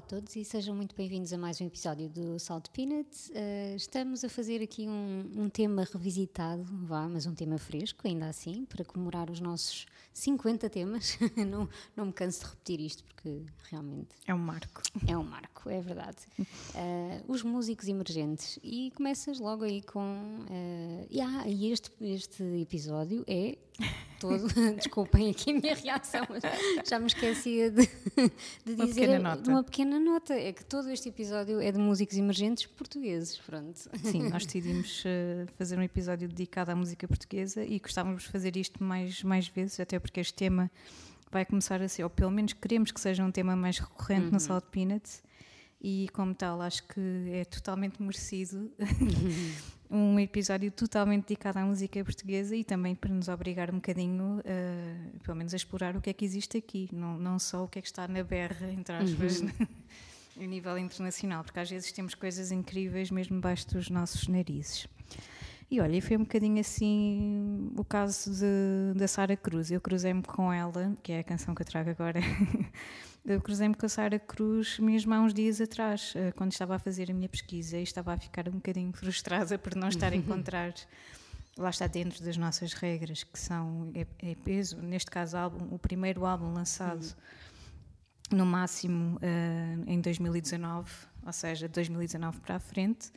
a todos e sejam muito bem-vindos a mais um episódio do Salt Peanuts. Uh, estamos a fazer aqui um, um, tema revisitado, vá, mas um tema fresco, ainda assim, para comemorar os nossos 50 temas. não, não me canso de repetir isto porque realmente. É um marco. É um marco, é verdade. Uh, os músicos emergentes. E começas logo aí com. Uh, e, ah, e este, este episódio é todo. Desculpem aqui a minha reação, mas já me esquecia de, de uma dizer pequena nota. uma pequena nota. É que todo este episódio é de músicos emergentes portugueses. Pronto. Sim, nós decidimos uh, fazer um episódio dedicado à música portuguesa e gostávamos de fazer isto mais, mais vezes, até porque este tema vai começar a ser, ou pelo menos queremos que seja um tema mais recorrente uhum. no Salt Peanuts e como tal acho que é totalmente merecido um episódio totalmente dedicado à música portuguesa e também para nos obrigar um bocadinho uh, pelo menos a explorar o que é que existe aqui não, não só o que é que está na berra entre aspas uhum. a nível internacional porque às vezes temos coisas incríveis mesmo debaixo dos nossos narizes e olha, foi um bocadinho assim o caso de, da Sara Cruz. Eu cruzei-me com ela, que é a canção que eu trago agora. eu cruzei-me com a Sara Cruz mesmo há uns dias atrás, eh, quando estava a fazer a minha pesquisa e estava a ficar um bocadinho frustrada por não estar a encontrar. lá está dentro das nossas regras, que são é, é peso, neste caso álbum, o primeiro álbum lançado uhum. no máximo uh, em 2019, ou seja, 2019 para a frente,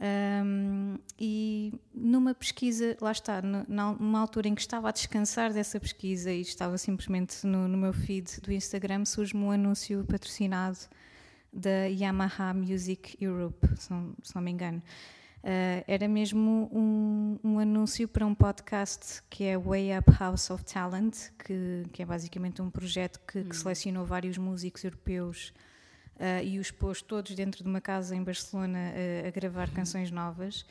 um, e numa pesquisa, lá está, numa altura em que estava a descansar dessa pesquisa e estava simplesmente no, no meu feed do Instagram, surge-me um anúncio patrocinado da Yamaha Music Europe, se não, se não me engano. Uh, era mesmo um, um, anúncio para um podcast que é Way Up House of Talent, que, que é basicamente um projeto que, que hum. selecionou vários músicos europeus uh, e os pôs todos dentro de uma casa em Barcelona uh, a gravar canções novas.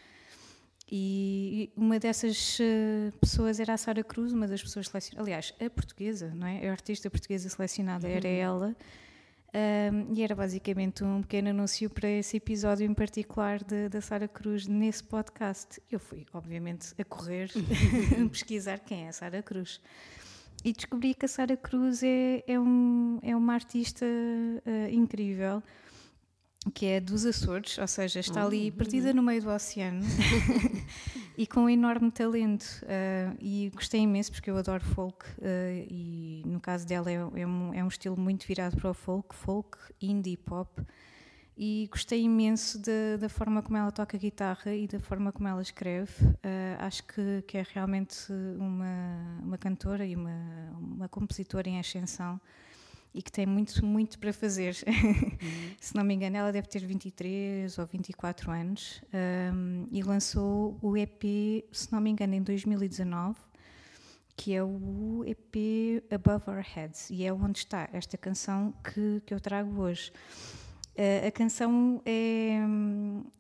E uma dessas uh, pessoas era a Sara Cruz, uma das pessoas selecionadas. Aliás, a portuguesa, não é? A artista portuguesa selecionada era uhum. ela. Um, e era basicamente um pequeno anúncio para esse episódio em particular da Sara Cruz nesse podcast. Eu fui, obviamente, a correr pesquisar quem é a Sara Cruz e descobri que a Sara Cruz é, é, um, é uma artista uh, incrível que é dos Açores, ou seja, está ali uhum. perdida no meio do oceano e com um enorme talento. Uh, e gostei imenso porque eu adoro folk uh, e no caso dela é, é, um, é um estilo muito virado para o folk, folk, indie pop e gostei imenso de, da forma como ela toca guitarra e da forma como ela escreve. Uh, acho que, que, é realmente uma, uma cantora e uma, uma compositora em ascensão e que tem muito, muito para fazer. Uhum. Se não me engano, ela deve ter 23 ou 24 anos um, e lançou o EP, se não me engano, em 2019 que é o EP Above Our Heads, e é onde está esta canção que, que eu trago hoje. A canção é,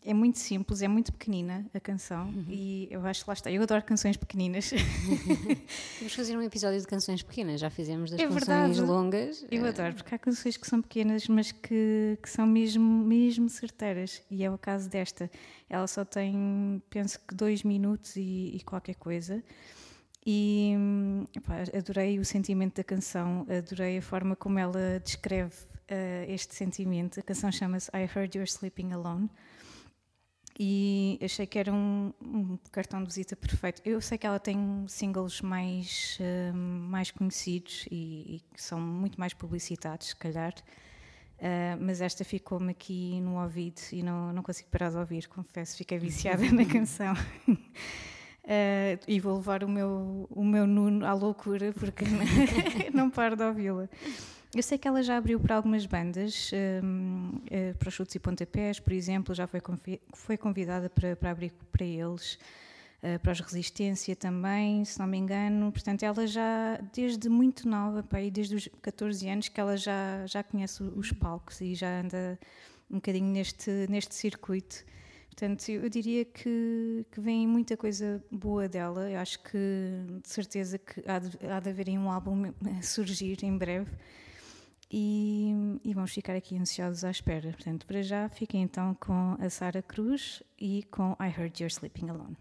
é muito simples, é muito pequenina a canção uhum. e eu acho que lá está. Eu adoro canções pequeninas. Vamos fazer um episódio de canções pequenas, já fizemos das é canções verdade. longas. Eu uh... adoro, porque há canções que são pequenas, mas que, que são mesmo, mesmo certeiras. E é o caso desta. Ela só tem, penso que, dois minutos e, e qualquer coisa. E adorei o sentimento da canção, adorei a forma como ela descreve uh, este sentimento. A canção chama-se I Heard You're Sleeping Alone e achei que era um, um, cartão de visita perfeito. Eu sei que ela tem singles mais, uh, mais conhecidos e, que são muito mais publicitados, se calhar, uh, mas esta ficou-me aqui no ouvido e não, não consigo parar de ouvir, confesso, fiquei viciada na canção. Uh, e vou levar o meu, o meu Nuno à loucura porque não paro de ouvi-la. Eu sei que ela já abriu para algumas bandas, um, uh, eh, para chutes e pontapés, por exemplo, já foi, foi convidada para, para abrir para eles, uh, para os Resistência também, se não me engano. Portanto, ela já, desde muito nova, pá, desde os 14 anos, que ela já, já conhece os palcos e já anda um bocadinho neste, neste circuito. Portanto, eu diria que, que vem muita coisa boa dela. Eu acho que, de certeza, que há de, há de haver um álbum a surgir em breve e, e, vamos ficar aqui ansiosos à espera. Portanto, para já, fiquem então com a Sara Cruz e com I Heard You're Sleeping Alone.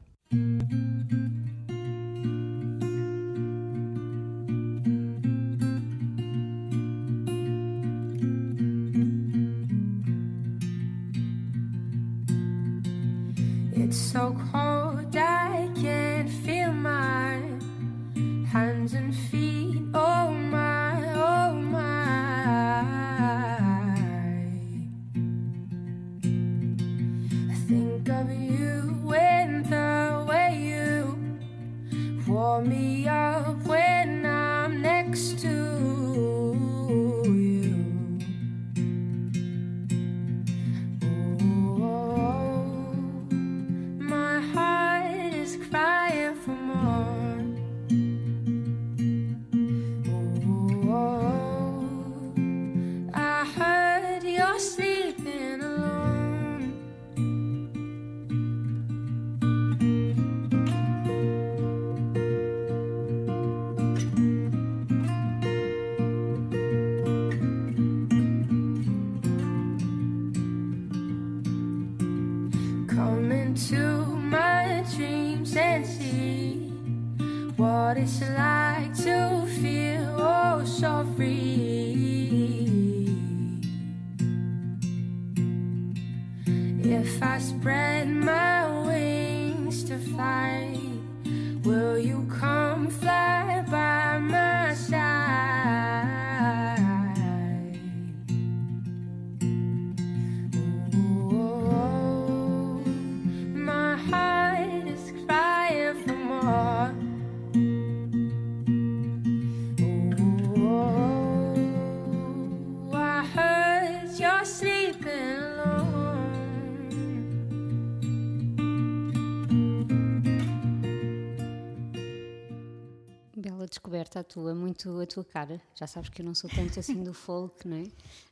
Tua, muito a tua cara. Já sabes que eu não sou tanto assim do folk, não é?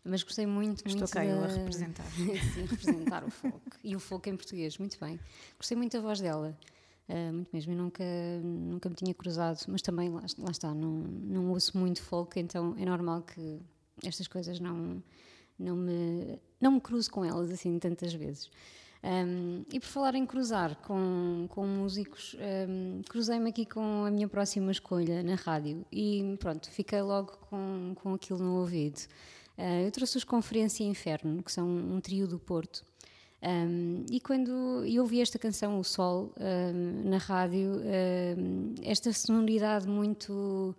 Mas gostei muito, Estou muito cá eu a representar. Sim, representar o folk. E o folk em português, muito bem. Gostei muito da voz dela, ah, muito mesmo. Eu nunca, nunca me tinha cruzado, mas também, lá, lá está, não, não ouço muito folk, então é normal que estas coisas não, não, me, não me cruzo com elas assim tantas vezes. Um, e por falar em cruzar com, com músicos, um, cruzei-me aqui com a minha próxima escolha na rádio e pronto, fiquei logo com, com aquilo no ouvido. Uh, eu trouxe os Conferência Inferno, que são um trio do Porto. Um, e quando eu ouvi esta canção, O Sol, um, na rádio, um, esta sonoridade muito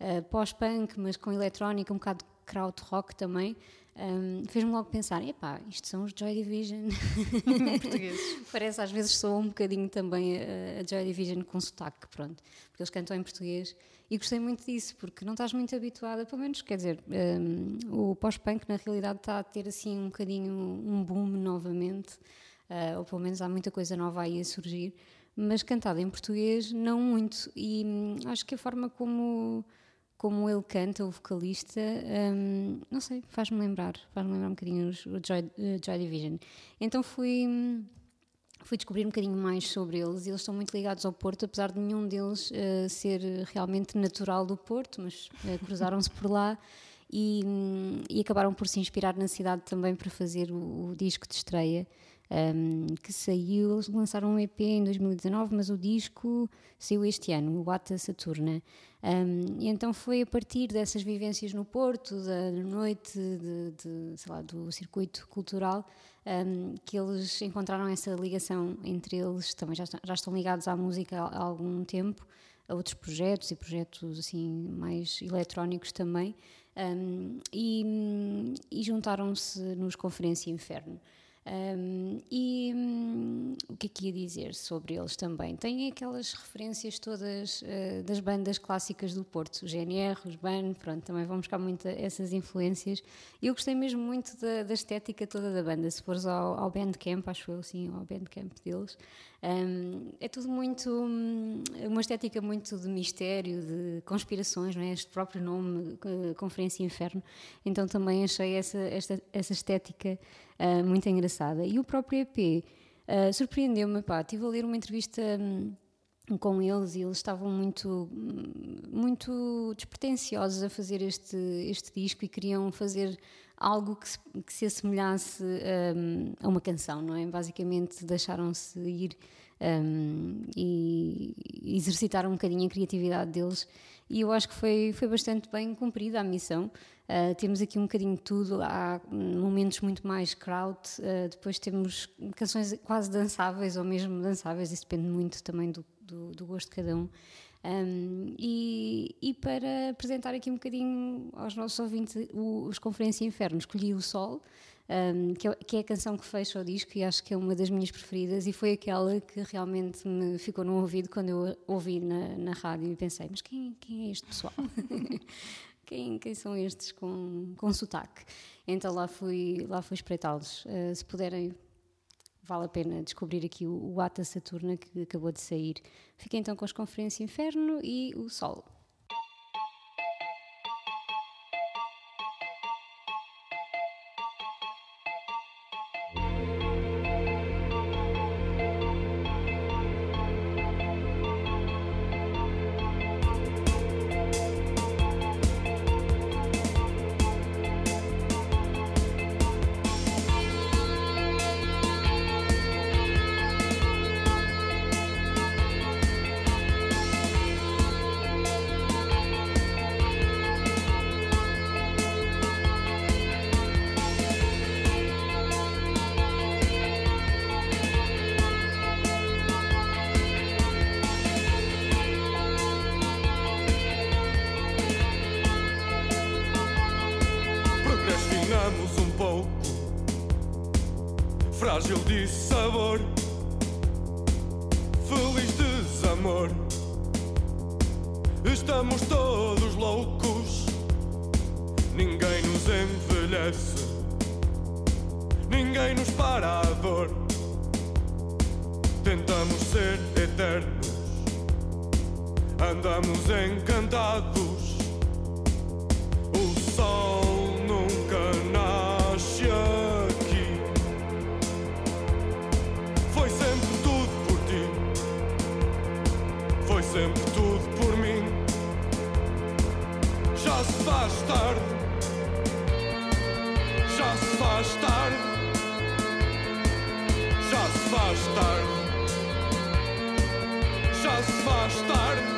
uh, pós-punk, mas com eletrónica, um bocado krautrock também, um, fez-me logo pensar: epá, isto são os Joy Division. Portugueses. Parece às vezes soa um bocadinho também a, a Joy Division com sotaque, pronto, porque eles cantam em português e gostei muito disso, porque não estás muito habituada, pelo menos, quer dizer, um, o pós-punk na realidade está a ter assim um bocadinho um boom novamente, uh, ou pelo menos há muita coisa nova aí a surgir, mas cantada em português não muito, e hum, acho que a forma como como ele canta, o vocalista, hum, não sei, faz-me lembrar, faz-me lembrar um bocadinho o Joy, eh, Joy Division. Então fui, hum, fui descobrir um bocadinho mais sobre eles e eles estão muito ligados ao Porto, apesar de nenhum deles eh, ser realmente natural do Porto, mas eh, cruzaram-se por lá e, hum, e acabaram por se inspirar na cidade também para fazer o, o disco de estreia. Um, que saiu, eles lançaram um EP em 2019, mas o disco saiu este ano, o Ata Saturna. Um, e então foi a partir dessas vivências no Porto, da noite, de, de, sei lá, do circuito cultural, um, que eles encontraram essa ligação entre eles, também já, já estão ligados à música há algum tempo, a outros projetos e projetos assim mais eletrónicos também, um, e, e juntaram-se nos Conferência Inferno. Um, e hum, o que é que ia dizer sobre eles também? Têm aquelas referências todas uh, das bandas clássicas do Porto, o GNR, os BAN, pronto, também vão buscar muito essas influências. Eu gostei mesmo muito da, da estética toda da banda. Se fores ao, ao Bandcamp, acho eu, sim, ao Bandcamp deles, um, é tudo muito. hum, uma estética muito de mistério, de conspirações, não é? Este próprio nome, eh, Conferência Inferno. Então também achei essa, esta, essa estética ah, muito engraçada. E o próprio EP ah, surpreendeu-me. pá, Estive a ler uma entrevista. hum, com eles e eles estavam muito muito despretensiosos a fazer este este disco e queriam fazer algo que se, que se assemelhasse um, a uma canção, não é? Basicamente deixaram-se ir um, e exercitaram um bocadinho a criatividade deles e eu acho que foi, foi bastante bem cumprida a missão. Uh, temos aqui um bocadinho de tudo, há momentos muito mais crowd, uh, depois temos canções quase dançáveis ou mesmo dançáveis, isso depende muito também do, do, do gosto de cada um. Um, e, e, para apresentar aqui um bocadinho aos nossos ouvintes o, os Conferência Inferno, escolhi o Sol, um, que, é, que, é, a canção que fecha o disco e acho que é uma das minhas preferidas e foi aquela que realmente me ficou no ouvido quando eu ouvi na, na rádio e pensei, mas quem, quem é este pessoal? quem, quem são estes com, com sotaque? Então lá fui, lá fui espreitá-los. Uh, se puderem vale a pena descobrir aqui o, o Ata Saturna que acabou de sair. Fiquei então com as Conferência Inferno e o Sol. De sabor, feliz desamor. Estamos todos loucos, ninguém nos envelhece, ninguém nos para a dor. Tentamos ser eternos, andamos encantados. Tarde. Já se faz tarde.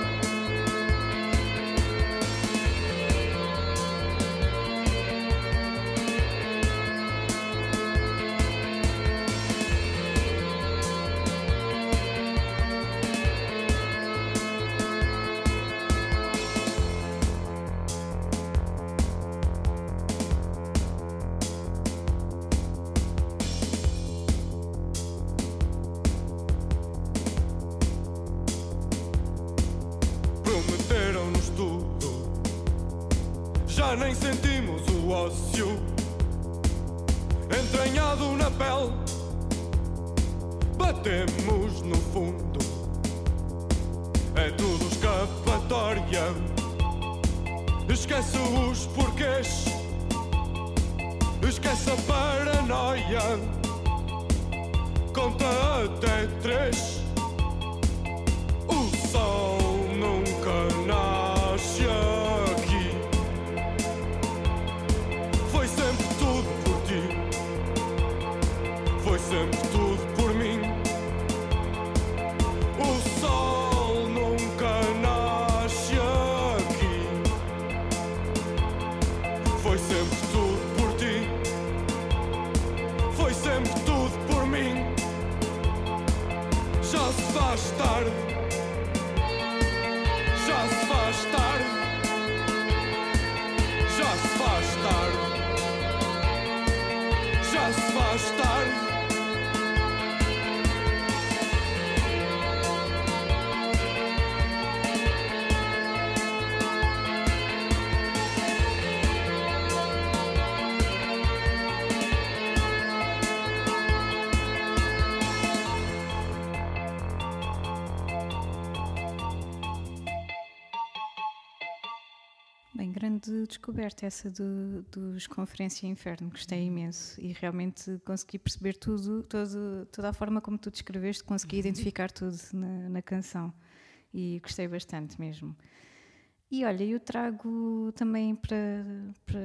Conta descoberta essa do, dos Conferência Inferno, gostei imenso e realmente consegui perceber tudo, todo, toda a forma como tu descreveste, consegui identificar tudo na, na canção e gostei bastante mesmo. E olha, eu trago também para, para,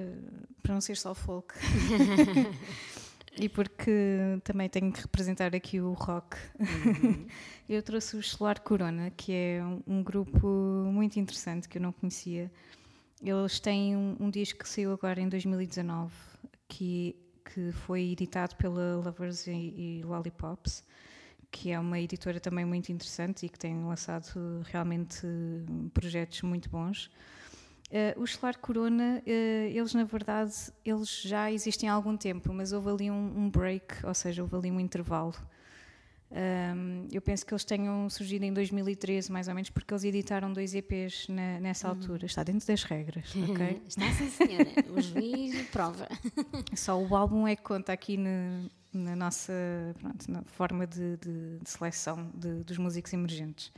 para não ser só folk. e porque também tenho que representar aqui o rock. Uhum. eu trouxe o Solar Corona, que é um, um grupo muito interessante que eu não conhecia. Eles têm um, um disco que saiu agora em 2019, que, que foi editado pela Lovers e, e Lollipops que é uma editora também muito interessante e que tem lançado realmente projetos muito bons. Uh, o Solar Corona, uh, eles na verdade, eles já existem há algum tempo, mas houve ali um, um break, ou seja, houve ali um intervalo. Um, eu penso que eles tenham surgido em 2013, mais ou menos, porque eles editaram dois EPs na, nessa altura. Está dentro das regras, ok? Está sim, senhora. O juiz prova. Só o álbum é que conta aqui no, na nossa pronto, na forma de, de, de seleção de, dos músicos emergentes.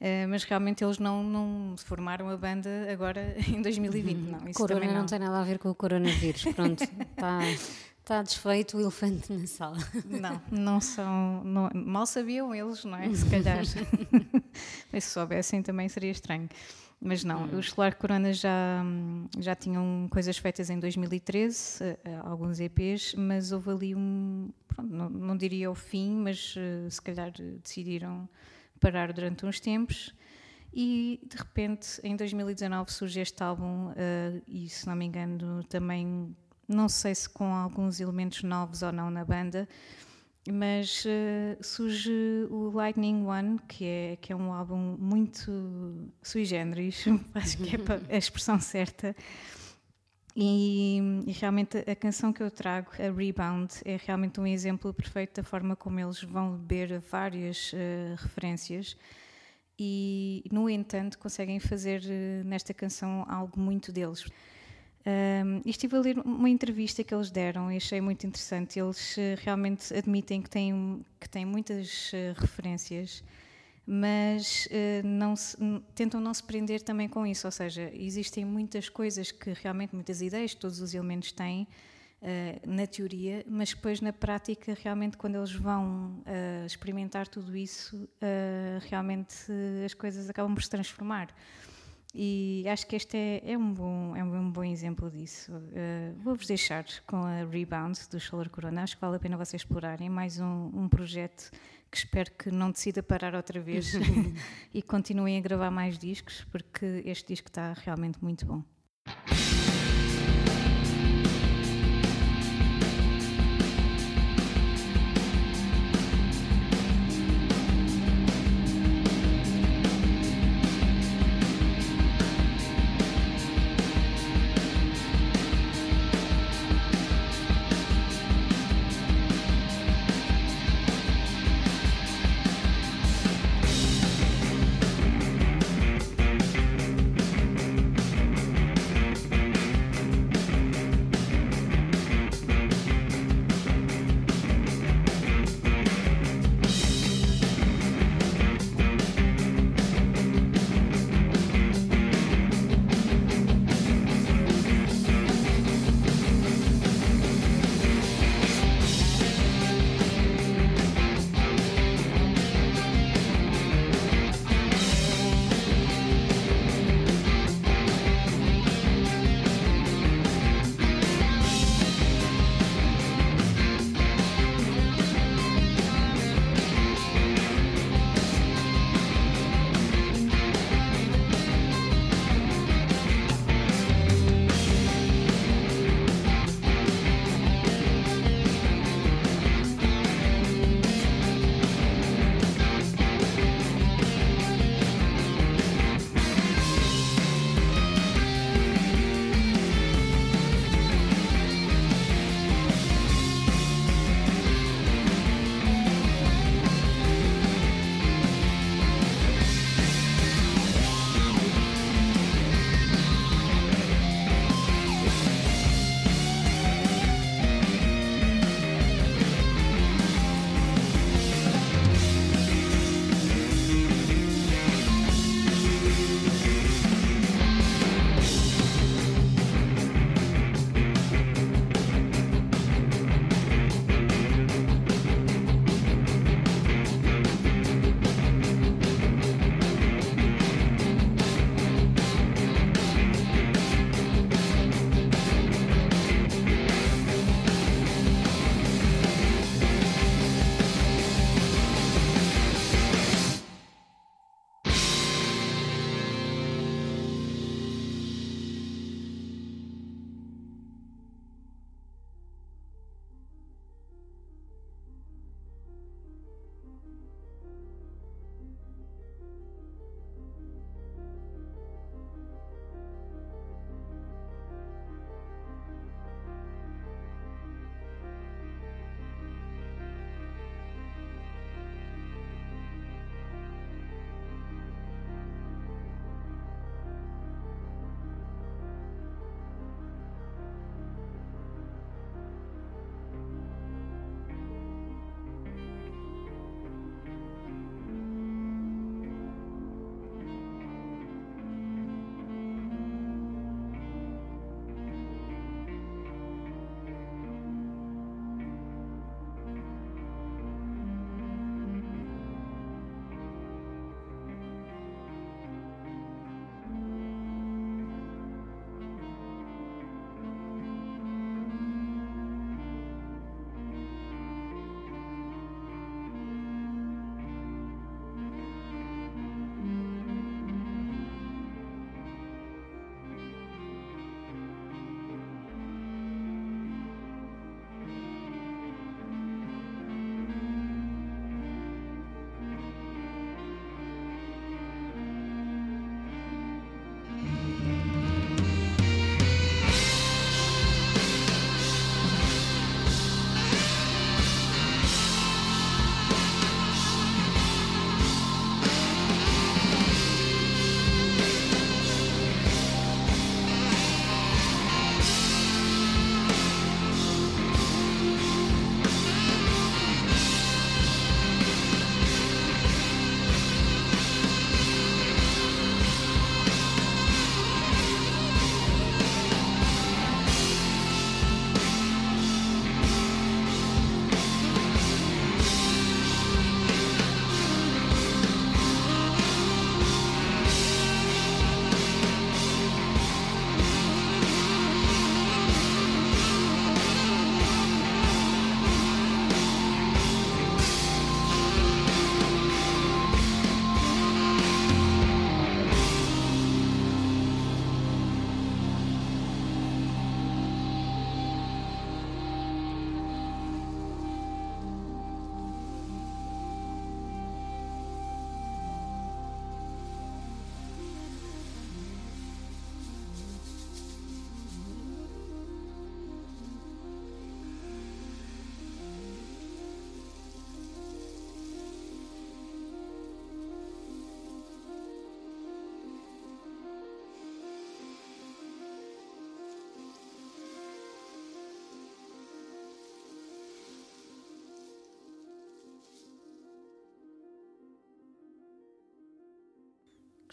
Uh, mas realmente eles não, não formaram a banda agora em 2020, não. Isso Corona também não. não tem nada a ver com o coronavírus. Pronto, está, está desfeito o elefante na sala. Não, não são. não- mal sabiam eles, não é? Se calhar. Mas se soubessem também seria estranho. Mas não, os Solar Corona já, hum, já tinham coisas feitas em 2013, eh, alguns EPs, mas houve ali um. Pronto, não, não diria o fim, mas eh, se calhar eh, decidiram parar durante uns tempos. E de repente, em 2019, surge este álbum, eh, e se não me engano, também, não sei se com alguns elementos novos ou não na banda, mas eh, surge o Lightning One, que é, que é um álbum muito sui generis, acho que é a expressão certa. E, e realmente a canção que eu trago, a Rebound, é realmente um exemplo perfeito da forma como eles vão beber várias eh, referências e, no entanto, conseguem fazer eh, nesta canção algo muito deles. Um, e estive a ler uma entrevista que eles deram e achei muito interessante. Eles eh, realmente admitem que têm, que têm muitas eh, referências, mas eh, não se- tentam não se prender também com isso. Ou seja, existem muitas coisas que realmente, muitas ideias que todos os elementos têm na teoria, mas depois na prática, realmente, quando eles vão experimentar tudo isso, realmente as coisas acabam por se transformar. E acho que este é, é um, bom, é um bom exemplo disso. Uh, Vou-vos deixar com a Rebound do Solar Corona. Acho que vale a pena vocês explorarem. Mais um, um projeto que espero que não decida parar outra vez e continuem a gravar mais discos, porque este disco está realmente muito bom.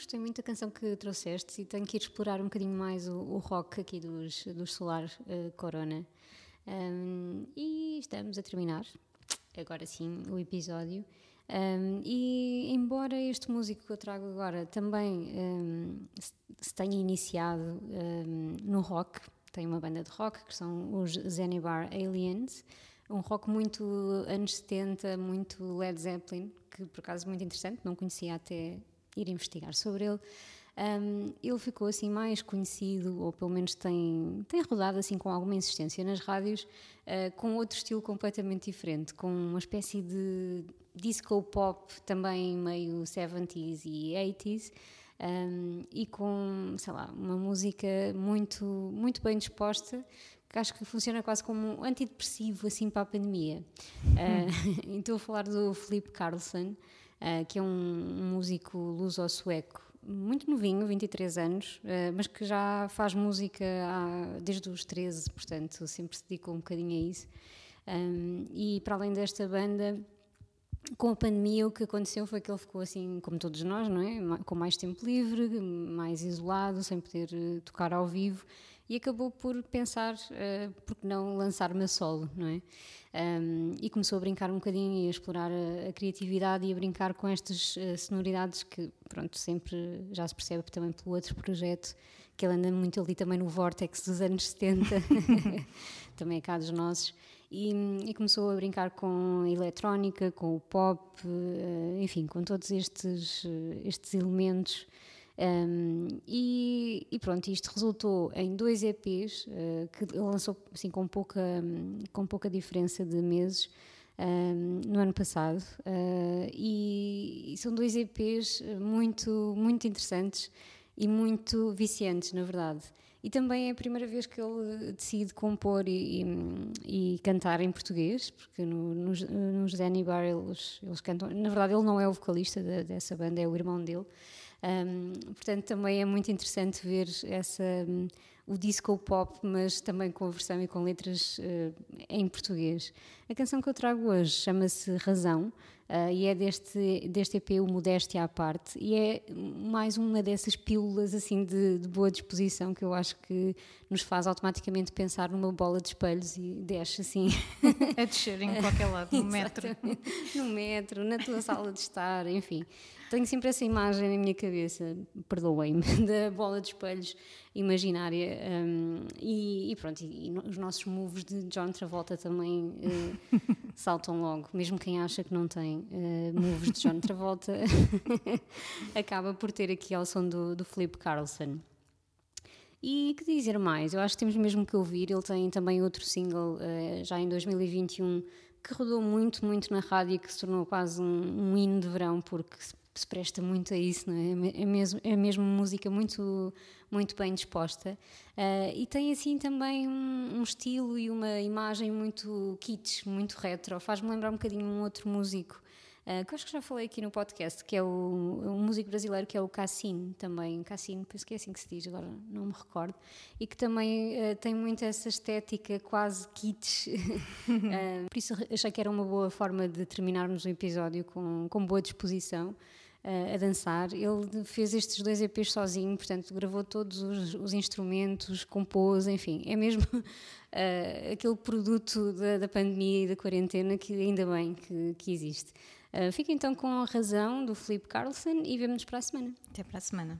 Gostei muito da canção que trouxeste e tenho que ir explorar um bocadinho mais o, o rock aqui dos, dos Solar uh, Corona. Um, e estamos a terminar, agora sim, o episódio. Um, e embora este músico que eu trago agora também um, se tenha iniciado no rock, tem uma banda de rock que são os Zenibar Aliens, um rock muito anos 70, muito Led Zeppelin, que por acaso é muito interessante, não conhecia até ir investigar sobre ele. Um, ele ficou assim mais conhecido, ou pelo menos tem, tem rodado assim com alguma insistência nas rádios, uh, com outro estilo completamente diferente, com uma espécie de disco pop também meio 70s e 80s. Um, e com, sei lá, uma música muito, muito bem disposta, que acho que funciona quase como um antidepressivo assim para a pandemia. Uh, então, estou a falar do Felipe Carlson, uh, que é um, um músico luso-sueco muito novinho, 23 anos, uh, mas que já faz música há, desde os 13, portanto sempre se dedicou um bocadinho a isso. Um, e para além desta banda, com a pandemia o que aconteceu foi que ele ficou assim, como todos nós, não é? Com mais tempo livre, mais isolado, sem poder uh, tocar ao vivo e acabou por pensar uh, por que não lançar-me a solo, não é? Um, e começou a brincar um bocadinho e a explorar a, a criatividade e a brincar com estas uh, sonoridades que, pronto, sempre já se percebe também pelo outro projeto, que ele anda muito ali também no vórtex dos anos 70, também é cá dos nossos. E, e, começou a brincar com a eletrónica, com o pop, uh, enfim, com todos estes, estes elementos um, e, e, pronto, isto resultou em dois EPs uh, que ele lançou assim, com, pouca, com pouca diferença de meses um, no ano passado. Uh, e, e, são dois EPs muito, muito interessantes e muito viciantes, na verdade. E também é a primeira vez que ele decide compor e, e, e cantar em português, porque no, nos, Danny Bar eles, eles cantam. Na verdade, ele não é o vocalista de, dessa banda, é o irmão dele. Um, portanto, também é muito interessante ver essa, um, o disco pop, mas também com a versão e com letras uh, em português. A canção que eu trago hoje chama-se Razão. Uh, e é deste, deste EP o Modéstia à Parte e é mais uma dessas pílulas assim de, de, boa disposição que eu acho que nos faz automaticamente pensar numa bola de espelhos e desce assim a descer em qualquer lado, no metro no metro, na tua sala de estar, enfim tenho sempre essa imagem na minha cabeça, perdoem-me, da bola de espelhos imaginária. Um, e, e, pronto, e, e, os nossos moves de John Travolta também uh, saltam logo. Mesmo quem acha que não tem uh, moves de John Travolta acaba por ter aqui ao som do, do Carlson. E que dizer mais? Eu acho que temos mesmo que ouvir. Ele tem também outro single uh, já em 2021 que rodou muito, muito na rádio e que se tornou quase um, um hino de verão, porque se presta muito a isso, não é? É mesmo, é mesmo música muito, muito bem disposta uh, e tem assim também um, um, estilo e uma imagem muito kitsch, muito retro. Faz-me lembrar um bocadinho um outro músico que eu acho que já falei aqui no podcast, que é o, um músico brasileiro que é o Cassino também, Cassino, penso que é assim que se diz, agora não me recordo, e que também uh, tem muito essa estética quase kitsch, uh, por isso achei que era uma boa forma de terminarmos o episódio com, com boa disposição a dançar. Ele fez estes dois EPs sozinho, portanto, gravou todos os, os instrumentos, compôs, enfim, é mesmo uh, aquele produto da, da, pandemia e da quarentena que ainda bem que, que existe. Uh, fica então com a razão do Felipe Carlson e vemo-nos para a semana. Até para a semana.